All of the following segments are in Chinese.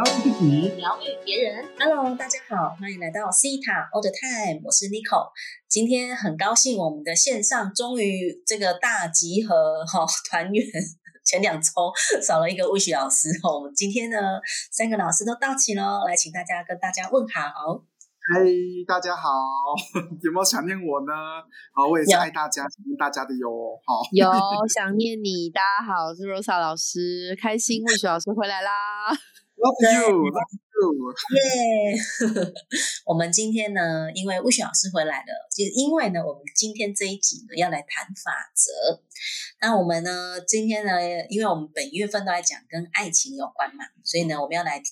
疗愈自己，疗愈别人。Hello，大家好，欢迎来到 C 塔 All the Time，我是 Nico。今天很高兴，我们的线上终于这个大集合哈团圆。前两周少了一个魏许老师哈，我们今天呢三个老师都到齐喽，来请大家跟大家问好。嗨，大家好，有没有想念我呢？好，我也是爱大家，想念大家的哟。好，有 想念你。大家好，我是 Rosa 老师，开心魏雪老师回来啦。Love you，Love you，耶！我们今天呢，因为魏雪老师回来了，就因为呢，我们今天这一集呢要来谈法则。那我们呢，今天呢，因为我们本月份都在讲跟爱情有关嘛，所以呢，我们要来。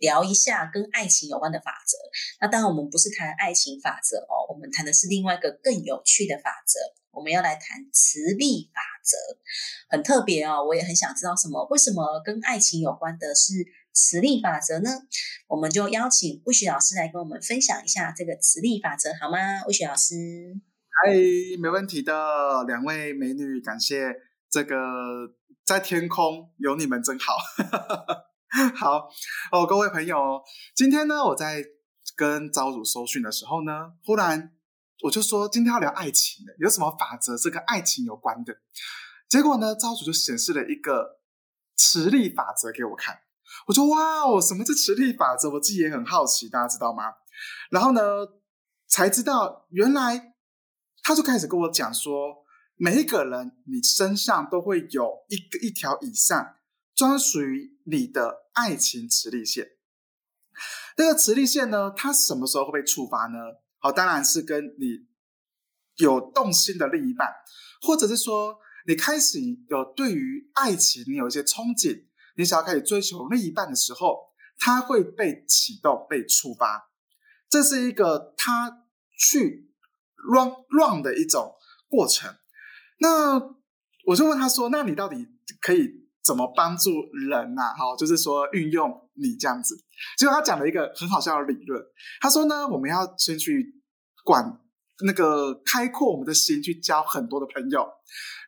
聊一下跟爱情有关的法则。那当然，我们不是谈爱情法则哦，我们谈的是另外一个更有趣的法则。我们要来谈磁力法则，很特别哦。我也很想知道什么，为什么跟爱情有关的是磁力法则呢？我们就邀请魏雪老师来跟我们分享一下这个磁力法则，好吗？魏雪老师，嗨，没问题的，两位美女，感谢这个在天空有你们真好。好哦，各位朋友，今天呢，我在跟招主收讯的时候呢，忽然我就说今天要聊爱情的，有什么法则是跟爱情有关的？结果呢，招主就显示了一个磁力法则给我看，我说哇哦，什么是磁力法则？我自己也很好奇，大家知道吗？然后呢，才知道原来他就开始跟我讲说，每一个人你身上都会有一个一条以上。专属于你的爱情磁力线，那个磁力线呢？它什么时候会被触发呢？好，当然是跟你有动心的另一半，或者是说你开始有对于爱情你有一些憧憬，你想要开始追求另一半的时候，它会被启动、被触发。这是一个它去 run run 的一种过程。那我就问他说：“那你到底可以？”怎么帮助人呐？哈，就是说运用你这样子。结果他讲了一个很好笑的理论。他说呢，我们要先去管那个开阔我们的心，去交很多的朋友。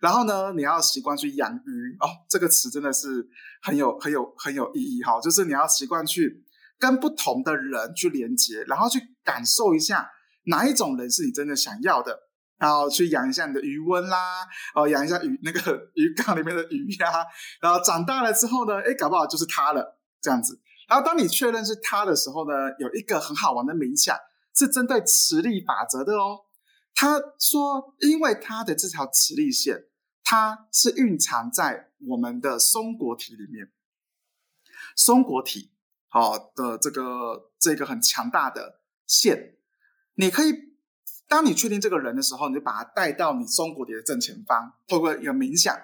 然后呢，你要习惯去养鱼哦。这个词真的是很有、很有、很有意义哈。就是你要习惯去跟不同的人去连接，然后去感受一下哪一种人是你真的想要的。然后去养一下你的鱼温啦，哦，养一下鱼那个 鱼缸里面的鱼呀。然后长大了之后呢，哎，搞不好就是它了，这样子。然后当你确认是它的时候呢，有一个很好玩的冥想，是针对磁力法则的哦。他说，因为他的这条磁力线，它是蕴藏在我们的松果体里面，松果体好的这个这个很强大的线，你可以。当你确定这个人的时候，你就把他带到你松果体的正前方，透过一个冥想，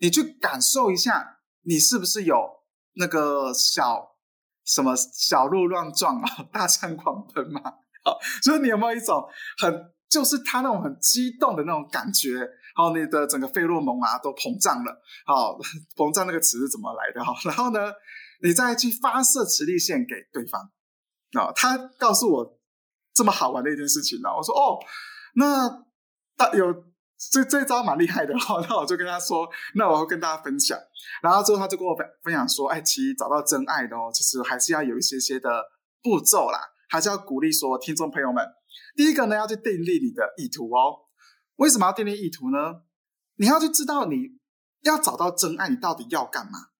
你去感受一下，你是不是有那个小什么小鹿乱撞啊，大象狂奔嘛？好，所以你有没有一种很就是他那种很激动的那种感觉？好，你的整个费洛蒙啊都膨胀了。好，膨胀那个词是怎么来的？哈，然后呢，你再去发射磁力线给对方。啊，他告诉我。这么好玩的一件事情呢？我说哦，那大有这这招蛮厉害的哈。那我就跟他说，那我会跟大家分享。然后之后他就跟我分分享说，哎，其实找到真爱的哦，其实还是要有一些些的步骤啦，还是要鼓励说听众朋友们，第一个呢要去订立你的意图哦。为什么要订立意图呢？你要去知道你要找到真爱，你到底要干嘛？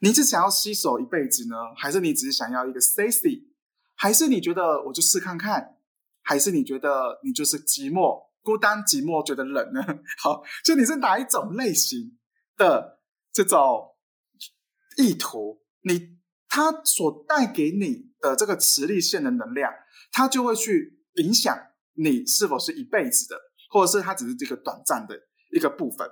你是想要携手一辈子呢，还是你只是想要一个 sexy？还是你觉得我就试看看，还是你觉得你就是寂寞、孤单、寂寞，觉得冷呢？好，就你是哪一种类型的这种意图，你它所带给你的这个磁力线的能量，它就会去影响你是否是一辈子的，或者是它只是这个短暂的一个部分。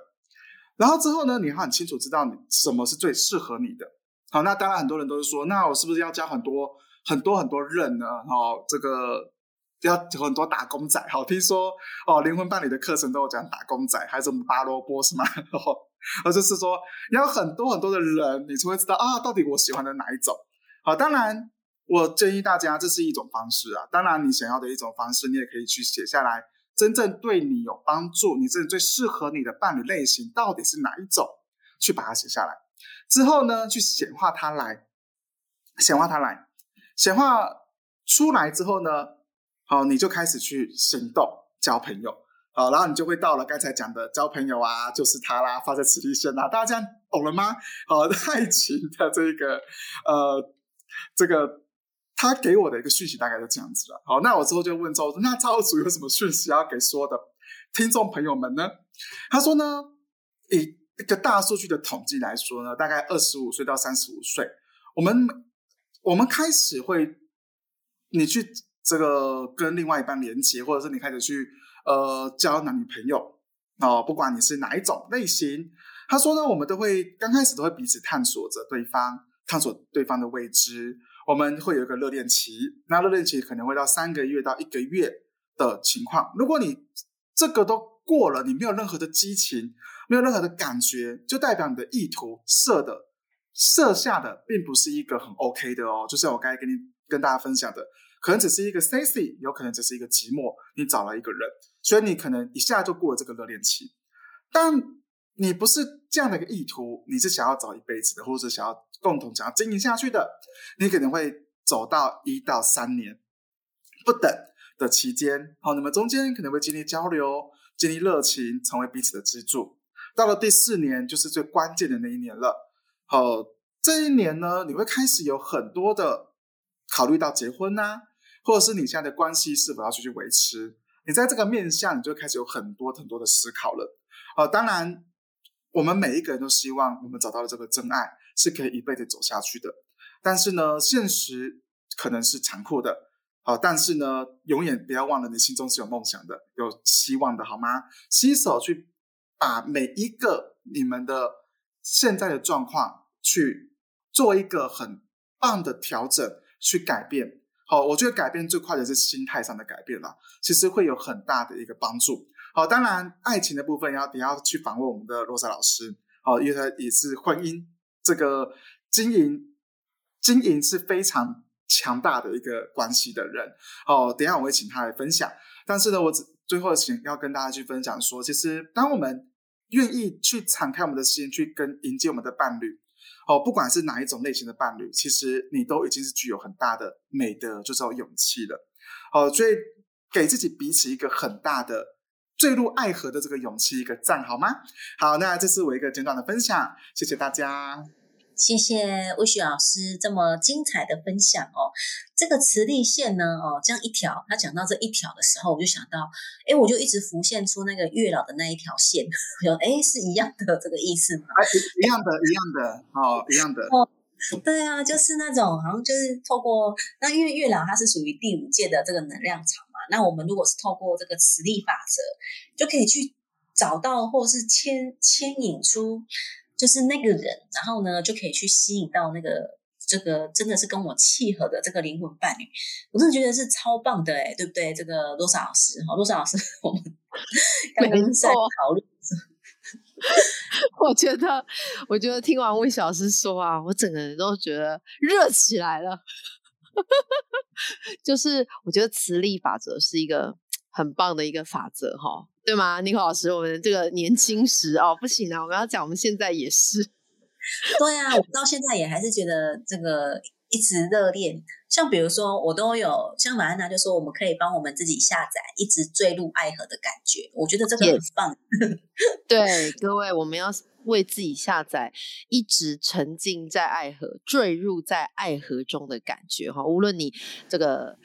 然后之后呢，你很清楚知道你什么是最适合你的。好，那当然很多人都是说，那我是不是要教很多？很多很多人呢，哦，这个要很多打工仔，好，听说哦，灵魂伴侣的课程都有讲打工仔，还有什么拔萝卜是吗？哦，就是说要很多很多的人，你才会知道啊，到底我喜欢的哪一种。好，当然我建议大家，这是一种方式啊。当然你想要的一种方式，你也可以去写下来，真正对你有帮助，你真的最适合你的伴侣类型到底是哪一种，去把它写下来，之后呢，去显化它来。显化它来，显化出来之后呢，好，你就开始去行动交朋友，好，然后你就会到了刚才讲的交朋友啊，就是他啦，发在磁力线啦，大家懂了吗？好，爱情的这个呃，这个他给我的一个讯息大概就这样子了。好，那我之后就问周，那造物主有什么讯息要给所有的听众朋友们呢？他说呢，以一个大数据的统计来说呢，大概二十五岁到三十五岁，我们我们开始会，你去这个跟另外一半连接，或者是你开始去呃交男女朋友哦，不管你是哪一种类型，他说呢，我们都会刚开始都会彼此探索着对方，探索对方的未知，我们会有一个热恋期，那热恋期可能会到三个月到一个月的情况，如果你这个都过了，你没有任何的激情。没有任何的感觉，就代表你的意图设的设下的并不是一个很 OK 的哦。就像我刚才跟你跟大家分享的，可能只是一个 sexy，有可能只是一个寂寞。你找了一个人，所以你可能一下就过了这个热恋期。但你不是这样的一个意图，你是想要找一辈子的，或者想要共同想要经营下去的，你可能会走到一到三年不等的期间。好，你们中间可能会经历交流，经历热情，成为彼此的支柱。到了第四年，就是最关键的那一年了。好，这一年呢，你会开始有很多的考虑到结婚呐，或者是你现在的关系是否要继续维持。你在这个面向，你就开始有很多很多的思考了。好，当然，我们每一个人都希望我们找到了这个真爱是可以一辈子走下去的。但是呢，现实可能是残酷的。好，但是呢，永远不要忘了，你心中是有梦想的，有希望的，好吗？携手去。把每一个你们的现在的状况去做一个很棒的调整，去改变。好，我觉得改变最快的是心态上的改变了，其实会有很大的一个帮助。好，当然爱情的部分要你要去访问我们的罗莎老师。好，因为他也是婚姻这个经营经营是非常强大的一个关系的人。哦，等下我会请他来分享。但是呢，我只最后请要跟大家去分享说，其实当我们愿意去敞开我们的心，去跟迎接我们的伴侣，哦，不管是哪一种类型的伴侣，其实你都已经是具有很大的美德，就是勇气了，哦，所以给自己彼此一个很大的坠入爱河的这个勇气一个赞，好吗？好，那这是我一个简短的分享，谢谢大家。谢谢魏雪老师这么精彩的分享哦。这个磁力线呢，哦，这样一条，他讲到这一条的时候，我就想到，哎，我就一直浮现出那个月老的那一条线，我哎，是一样的这个意思吗？一样的，一样的，哦，一样的。哦，对啊，就是那种好像就是透过那，因为月老它是属于第五届的这个能量场嘛，那我们如果是透过这个磁力法则，就可以去找到或是牵牵引出。就是那个人，然后呢，就可以去吸引到那个这个真的是跟我契合的这个灵魂伴侣，我真的觉得是超棒的哎，对不对？这个罗莎老师哈，罗莎老师，我们 刚刚在讨论。我觉得，我觉得听完魏小师说啊，我整个人都觉得热起来了。就是我觉得磁力法则是一个很棒的一个法则哈。对吗，尼克老师？我们这个年轻时哦，不行啊！我们要讲，我们现在也是。对啊，我到现在也还是觉得这个一直热恋。像比如说，我都有像马安娜就说，我们可以帮我们自己下载一直坠入爱河的感觉。我觉得这个很棒。对，各位，我们要为自己下载一直沉浸在爱河、坠入在爱河中的感觉哈。无论你这个。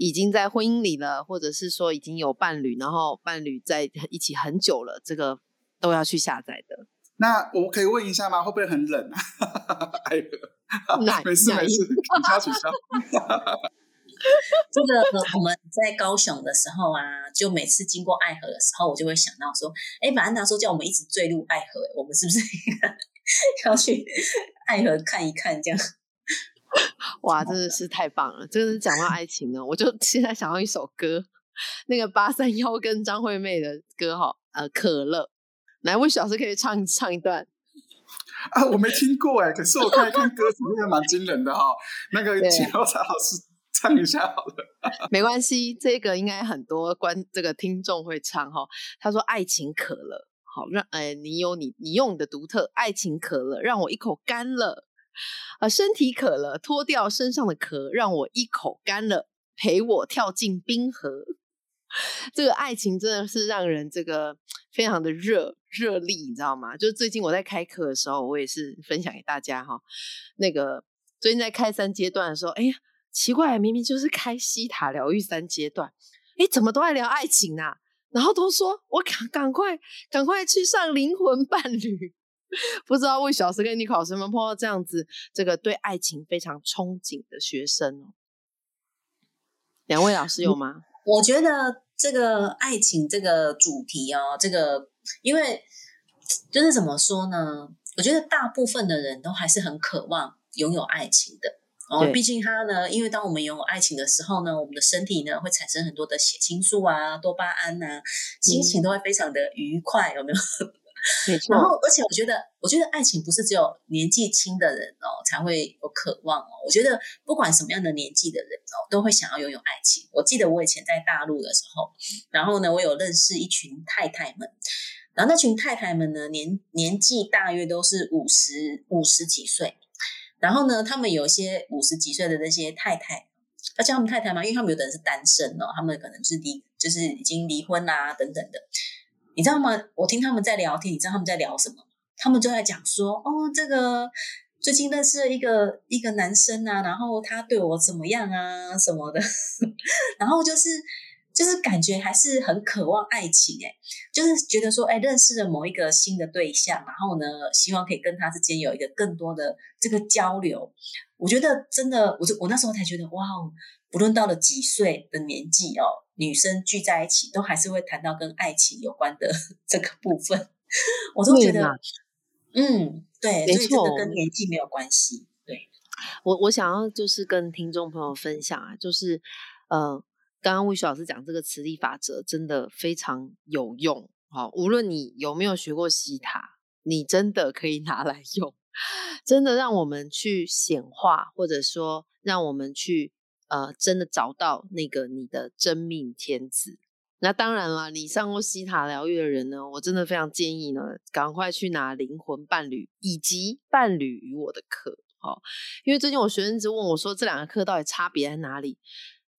已经在婚姻里了，或者是说已经有伴侣，然后伴侣在一起很久了，这个都要去下载的。那我可以问一下吗？会不会很冷啊？爱河，没事没事，取消取消。这个我们在高雄的时候啊，就每次经过爱河的时候，我就会想到说，哎，马安达说叫我们一直坠入爱河，我们是不是 要去爱河看一看这样？哇，真的是太棒了！真的是讲到爱情呢，我就 现在想到一首歌，那个八三幺跟张惠妹的歌哈，呃，可乐。来，魏老师可以唱 唱一段？啊，我没听过哎，可是我看一看歌词，真的蛮惊人的哈。那个请罗莎老师唱一下好了。没关系，这个应该很多观这个听众会唱哈。他说：“爱情可乐，好让哎，你有你你用你的独特爱情可乐，让我一口干了。”啊，身体渴了，脱掉身上的壳，让我一口干了，陪我跳进冰河。这个爱情真的是让人这个非常的热热力，你知道吗？就是最近我在开课的时候，我也是分享给大家哈。那个最近在开三阶段的时候，哎呀，奇怪，明明就是开西塔疗愈三阶段，哎，怎么都在聊爱情啊？然后都说我赶赶快赶快去上灵魂伴侣。不知道魏小师跟你考生们碰到这样子，这个对爱情非常憧憬的学生哦。两位老师有吗？我觉得这个爱情这个主题哦，这个因为就是怎么说呢？我觉得大部分的人都还是很渴望拥有爱情的哦。毕竟他呢，因为当我们拥有爱情的时候呢，我们的身体呢会产生很多的血清素啊、多巴胺呐，心情都会非常的愉快，有没有？然后，而且我觉得，我觉得爱情不是只有年纪轻的人哦才会有渴望哦。我觉得不管什么样的年纪的人哦，都会想要拥有爱情。我记得我以前在大陆的时候，然后呢，我有认识一群太太们，然后那群太太们呢，年年纪大约都是五十五十几岁，然后呢，他们有些五十几岁的那些太太，而且他们太太嘛，因为他们有的人是单身哦，他们可能是离就是已经离婚啦等等的。你知道吗？我听他们在聊天，你知道他们在聊什么？他们就在讲说，哦，这个最近认识了一个一个男生啊，然后他对我怎么样啊什么的，然后就是就是感觉还是很渴望爱情，哎，就是觉得说，哎，认识了某一个新的对象，然后呢，希望可以跟他之间有一个更多的这个交流。我觉得真的，我就我那时候才觉得，哇哦，不论到了几岁的年纪哦。女生聚在一起，都还是会谈到跟爱情有关的 这个部分，我都觉得，嗯，对，没错，跟年纪没有关系。对，我我想要就是跟听众朋友分享啊，就是呃，刚刚魏雪老师讲这个磁力法则真的非常有用，好，无论你有没有学过西塔，你真的可以拿来用，真的让我们去显化，或者说让我们去。呃，真的找到那个你的真命天子。那当然了，你上过西塔疗愈的人呢，我真的非常建议呢，赶快去拿灵魂伴侣以及伴侣与我的课。哦，因为最近我学生一直问我说，这两个课到底差别在哪里？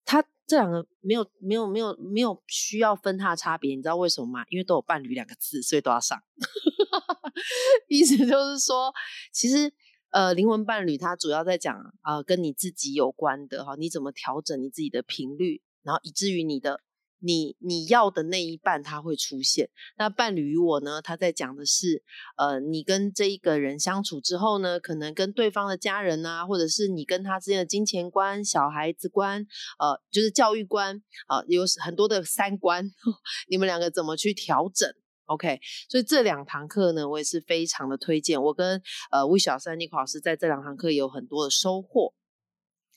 他这两个没有没有没有没有需要分他的差别，你知道为什么吗？因为都有伴侣两个字，所以都要上。意思就是说，其实。呃，灵魂伴侣它主要在讲啊，跟你自己有关的哈，你怎么调整你自己的频率，然后以至于你的你你要的那一半它会出现。那伴侣与我呢，他在讲的是，呃，你跟这一个人相处之后呢，可能跟对方的家人啊，或者是你跟他之间的金钱观、小孩子观，呃，就是教育观啊，有很多的三观，你们两个怎么去调整？OK，所以这两堂课呢，我也是非常的推荐。我跟呃魏小三妮老师在这两堂课有很多的收获。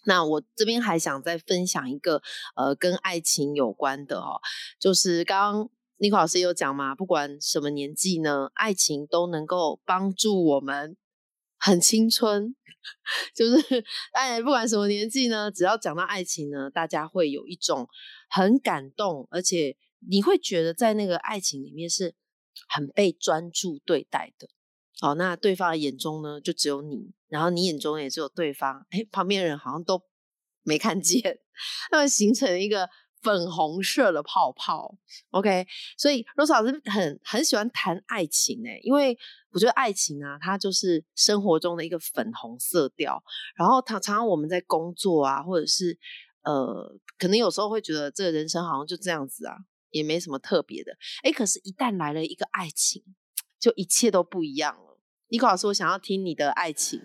那我这边还想再分享一个呃跟爱情有关的哦，就是刚刚妮可老师有讲嘛，不管什么年纪呢，爱情都能够帮助我们很青春。就是哎，不管什么年纪呢，只要讲到爱情呢，大家会有一种很感动，而且你会觉得在那个爱情里面是。很被专注对待的，哦，那对方的眼中呢，就只有你，然后你眼中也只有对方，哎，旁边人好像都没看见，那么形成一个粉红色的泡泡。OK，所以 Rose 老师很很喜欢谈爱情，哎，因为我觉得爱情啊，它就是生活中的一个粉红色调。然后常常我们在工作啊，或者是呃，可能有时候会觉得这个人生好像就这样子啊。也没什么特别的，哎，可是，一旦来了一个爱情，就一切都不一样了。尼克老师，我想要听你的爱情。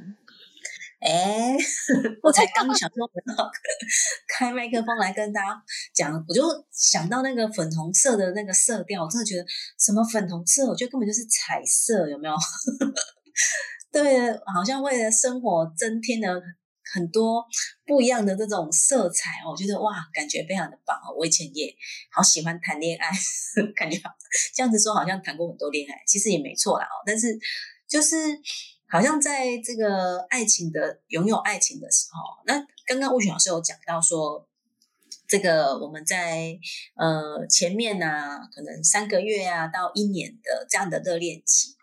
哎，我才刚想说 开麦克风来跟大家讲，我就想到那个粉红色的那个色调，我真的觉得什么粉红色，我觉得根本就是彩色，有没有？对，好像为了生活增添了。很多不一样的这种色彩，我觉得哇，感觉非常的棒哦！我以前也好喜欢谈恋爱，感觉这样子说好像谈过很多恋爱，其实也没错啦哦。但是就是好像在这个爱情的拥有爱情的时候，那刚刚吴雪老师有讲到说，这个我们在呃前面呢，可能三个月啊到一年的这样的热恋期。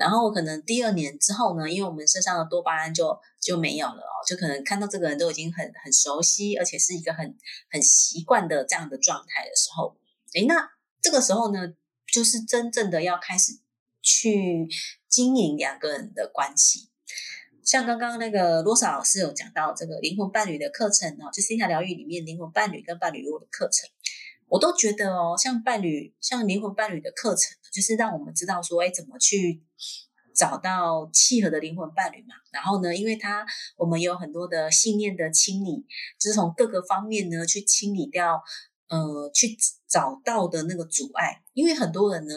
然后可能第二年之后呢，因为我们身上的多巴胺就就没有了哦，就可能看到这个人都已经很很熟悉，而且是一个很很习惯的这样的状态的时候，诶，那这个时候呢，就是真正的要开始去经营两个人的关系。像刚刚那个罗莎老师有讲到这个灵魂伴侣的课程哦，就线下疗愈里面灵魂伴侣跟伴侣路的课程。我都觉得哦，像伴侣、像灵魂伴侣的课程，就是让我们知道说，哎，怎么去找到契合的灵魂伴侣嘛。然后呢，因为它我们有很多的信念的清理，就是从各个方面呢去清理掉，呃，去找到的那个阻碍。因为很多人呢，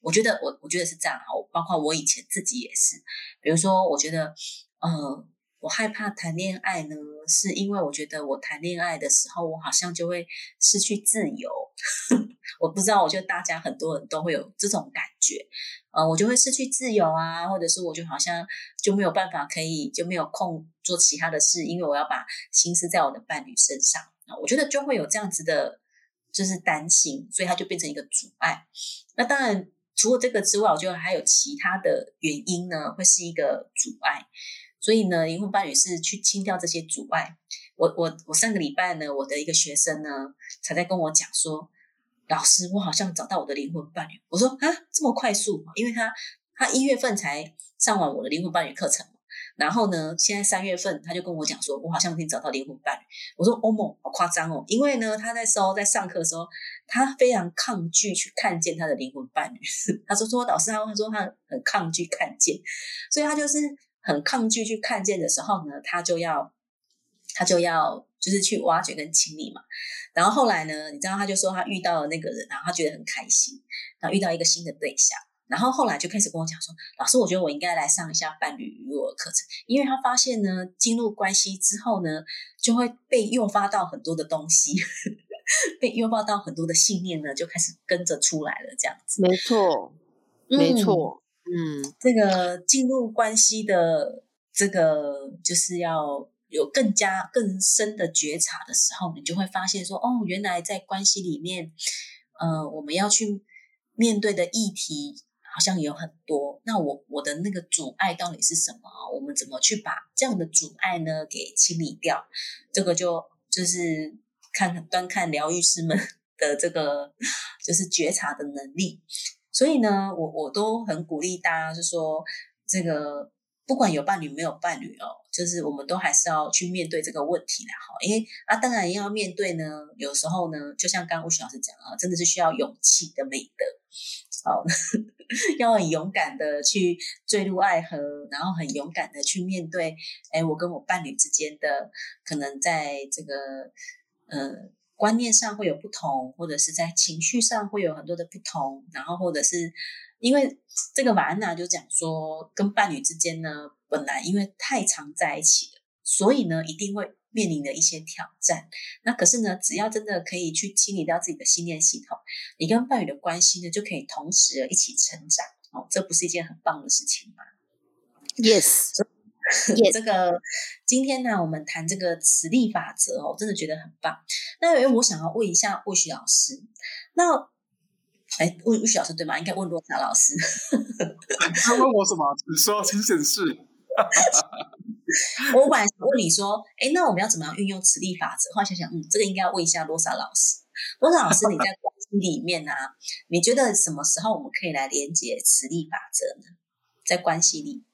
我觉得我我觉得是这样哈，包括我以前自己也是，比如说，我觉得，呃。我害怕谈恋爱呢，是因为我觉得我谈恋爱的时候，我好像就会失去自由。我不知道，我觉得大家很多人都会有这种感觉，呃，我就会失去自由啊，或者是我就好像就没有办法可以就没有空做其他的事，因为我要把心思在我的伴侣身上，我觉得就会有这样子的，就是担心，所以它就变成一个阻碍。那当然，除了这个之外，我觉得还有其他的原因呢，会是一个阻碍。所以呢，灵魂伴侣是去清掉这些阻碍。我我我上个礼拜呢，我的一个学生呢，才在跟我讲说，老师，我好像找到我的灵魂伴侣。我说啊，这么快速？因为他他一月份才上完我的灵魂伴侣课程，然后呢，现在三月份他就跟我讲说，我好像已经找到灵魂伴侣。我说，哦莫，好夸张哦！因为呢，他在时候在上课的时候，他非常抗拒去看见他的灵魂伴侣。他说说老师，他他说他很抗拒看见，所以他就是。很抗拒去看见的时候呢，他就要他就要就是去挖掘跟清理嘛。然后后来呢，你知道他就说他遇到了那个人，然后他觉得很开心，然后遇到一个新的对象。然后后来就开始跟我讲说，老师，我觉得我应该来上一下伴侣与我的课程，因为他发现呢，进入关系之后呢，就会被诱发到很多的东西，被诱发到很多的信念呢，就开始跟着出来了，这样子。没错，没错。嗯，嗯这个进入关系的这个，就是要有更加更深的觉察的时候，你就会发现说，哦，原来在关系里面，呃，我们要去面对的议题好像有很多。那我我的那个阻碍到底是什么？我们怎么去把这样的阻碍呢给清理掉？这个就就是看端看疗愈师们 的这个就是觉察的能力。所以呢，我我都很鼓励大家，就说这个不管有伴侣没有伴侣哦，就是我们都还是要去面对这个问题的哈。因为啊，当然要面对呢，有时候呢，就像刚刚吴雪老师讲啊，真的是需要勇气的美德，好，要很勇敢的去坠入爱河，然后很勇敢的去面对，哎，我跟我伴侣之间的可能在这个呃。观念上会有不同，或者是在情绪上会有很多的不同，然后或者是因为这个瓦安娜就讲说，跟伴侣之间呢，本来因为太常在一起了，所以呢一定会面临的一些挑战。那可是呢，只要真的可以去清理掉自己的信念系统，你跟伴侣的关系呢就可以同时一起成长。哦，这不是一件很棒的事情吗？Yes。这个今天呢，我们谈这个磁力法则哦，真的觉得很棒。那因为我想要问一下魏许老师，那哎，魏魏许老师对吗？应该问罗莎老师。他问我什么？你说，请显示。我本来想问你说，哎，那我们要怎么样运用磁力法则？后来想想，嗯，这个应该要问一下罗莎老师。罗莎老师，你在关系里面呢，你觉得什么时候我们可以来连接磁力法则呢？在关系里。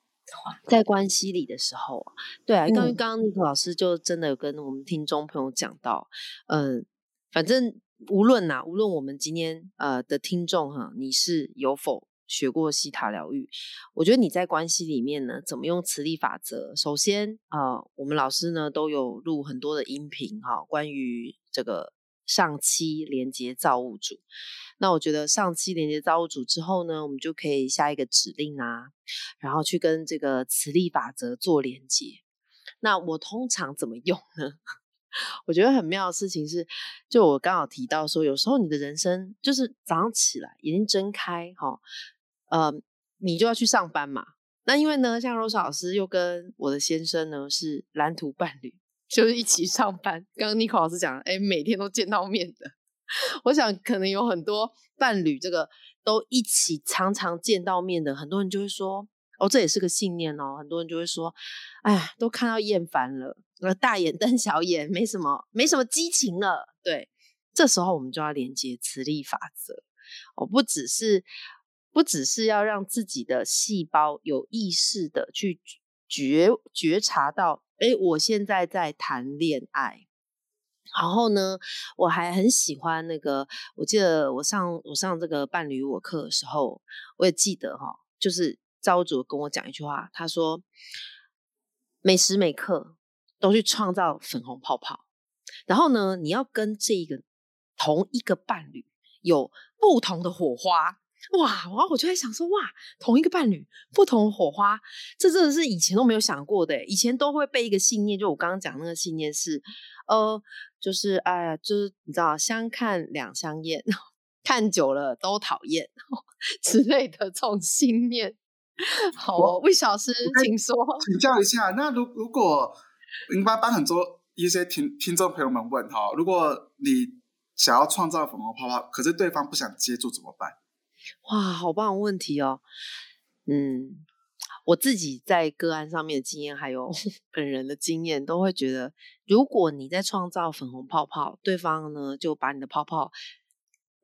在关系里的时候，对啊，刚刚刚尼克老师就真的有跟我们听众朋友讲到，嗯，反正无论呐，无论我们今天呃的听众哈，你是有否学过西塔疗愈，我觉得你在关系里面呢，怎么用磁力法则？首先啊，我们老师呢都有录很多的音频哈，关于这个上期连接造物主。那我觉得上期连接造物主之后呢，我们就可以下一个指令啊，然后去跟这个磁力法则做连接。那我通常怎么用呢？我觉得很妙的事情是，就我刚好提到说，有时候你的人生就是早上起来眼睛睁开，哈，呃，你就要去上班嘛。那因为呢，像 Rose 老师又跟我的先生呢是蓝图伴侣，就是一起上班。刚刚 Nico 老师讲，哎，每天都见到面的。我想可能有很多伴侣，这个都一起常常见到面的，很多人就会说：“哦，这也是个信念哦。很多人就会说，哎，都看到厌烦了，大眼瞪小眼，没什么，没什么激情了。对，这时候我们就要连接磁力法则。哦，不只是，不只是要让自己的细胞有意识的去觉觉察到，哎，我现在在谈恋爱。然后呢，我还很喜欢那个，我记得我上我上这个伴侣我课的时候，我也记得哈，就是招主跟我讲一句话，他说，每时每刻都去创造粉红泡泡，然后呢，你要跟这个同一个伴侣有不同的火花。哇！然后我就在想说，哇，同一个伴侣，不同火花，这真的是以前都没有想过的。以前都会被一个信念，就我刚刚讲那个信念是，呃，就是哎呀，就是你知道，相看两相厌，看久了都讨厌 之类的这种信念。好，魏老师，请说，请教一下，那如如果应该帮很多一些听听众朋友们问哈，如果你想要创造粉红泡泡，可是对方不想接住怎么办？哇，好棒的问题哦！嗯，我自己在个案上面的经验，还有 本人的经验，都会觉得，如果你在创造粉红泡泡，对方呢就把你的泡泡，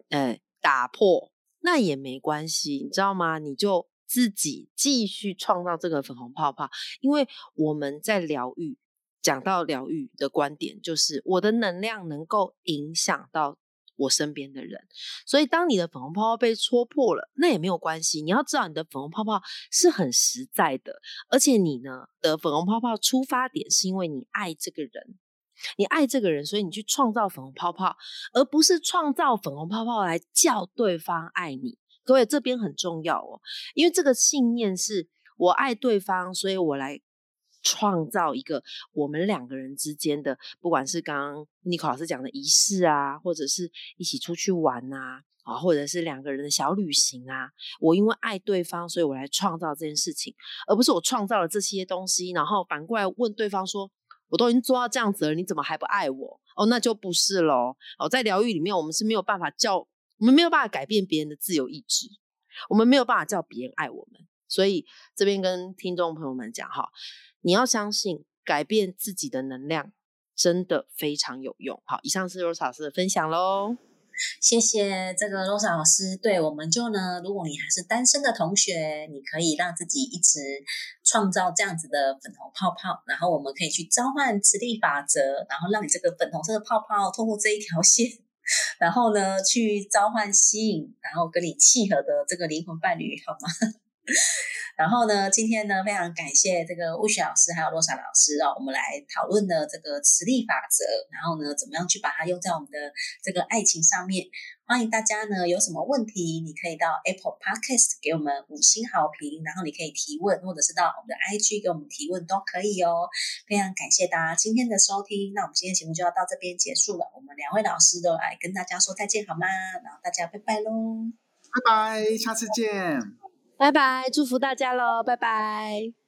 呃，打破，那也没关系，你知道吗？你就自己继续创造这个粉红泡泡，因为我们在疗愈，讲到疗愈的观点，就是我的能量能够影响到。我身边的人，所以当你的粉红泡泡被戳破了，那也没有关系。你要知道，你的粉红泡泡是很实在的，而且你呢的粉红泡泡出发点是因为你爱这个人，你爱这个人，所以你去创造粉红泡泡，而不是创造粉红泡泡来叫对方爱你。各位这边很重要哦，因为这个信念是我爱对方，所以我来。创造一个我们两个人之间的，不管是刚刚尼克老师讲的仪式啊，或者是一起出去玩呐，啊，或者是两个人的小旅行啊，我因为爱对方，所以我来创造这件事情，而不是我创造了这些东西，然后反过来问对方说，我都已经做到这样子了，你怎么还不爱我？哦，那就不是喽。哦，在疗愈里面，我们是没有办法叫，我们没有办法改变别人的自由意志，我们没有办法叫别人爱我们，所以这边跟听众朋友们讲哈。你要相信，改变自己的能量真的非常有用。好，以上是罗老师的分享喽。谢谢这个罗莎老师。对，我们就呢，如果你还是单身的同学，你可以让自己一直创造这样子的粉红泡泡，然后我们可以去召唤磁力法则，然后让你这个粉红色的泡泡通过这一条线，然后呢去召唤吸引，然后跟你契合的这个灵魂伴侣，好吗？然后呢，今天呢，非常感谢这个巫雪老师还有洛莎老师哦，我们来讨论的这个磁力法则，然后呢，怎么样去把它用在我们的这个爱情上面？欢迎大家呢，有什么问题，你可以到 Apple Podcast 给我们五星好评，然后你可以提问，或者是到我们的 IG 给我们提问都可以哦。非常感谢大家今天的收听，那我们今天节目就要到这边结束了，我们两位老师都来跟大家说再见好吗？然后大家拜拜喽，拜拜，下次见。拜拜，祝福大家喽，拜拜。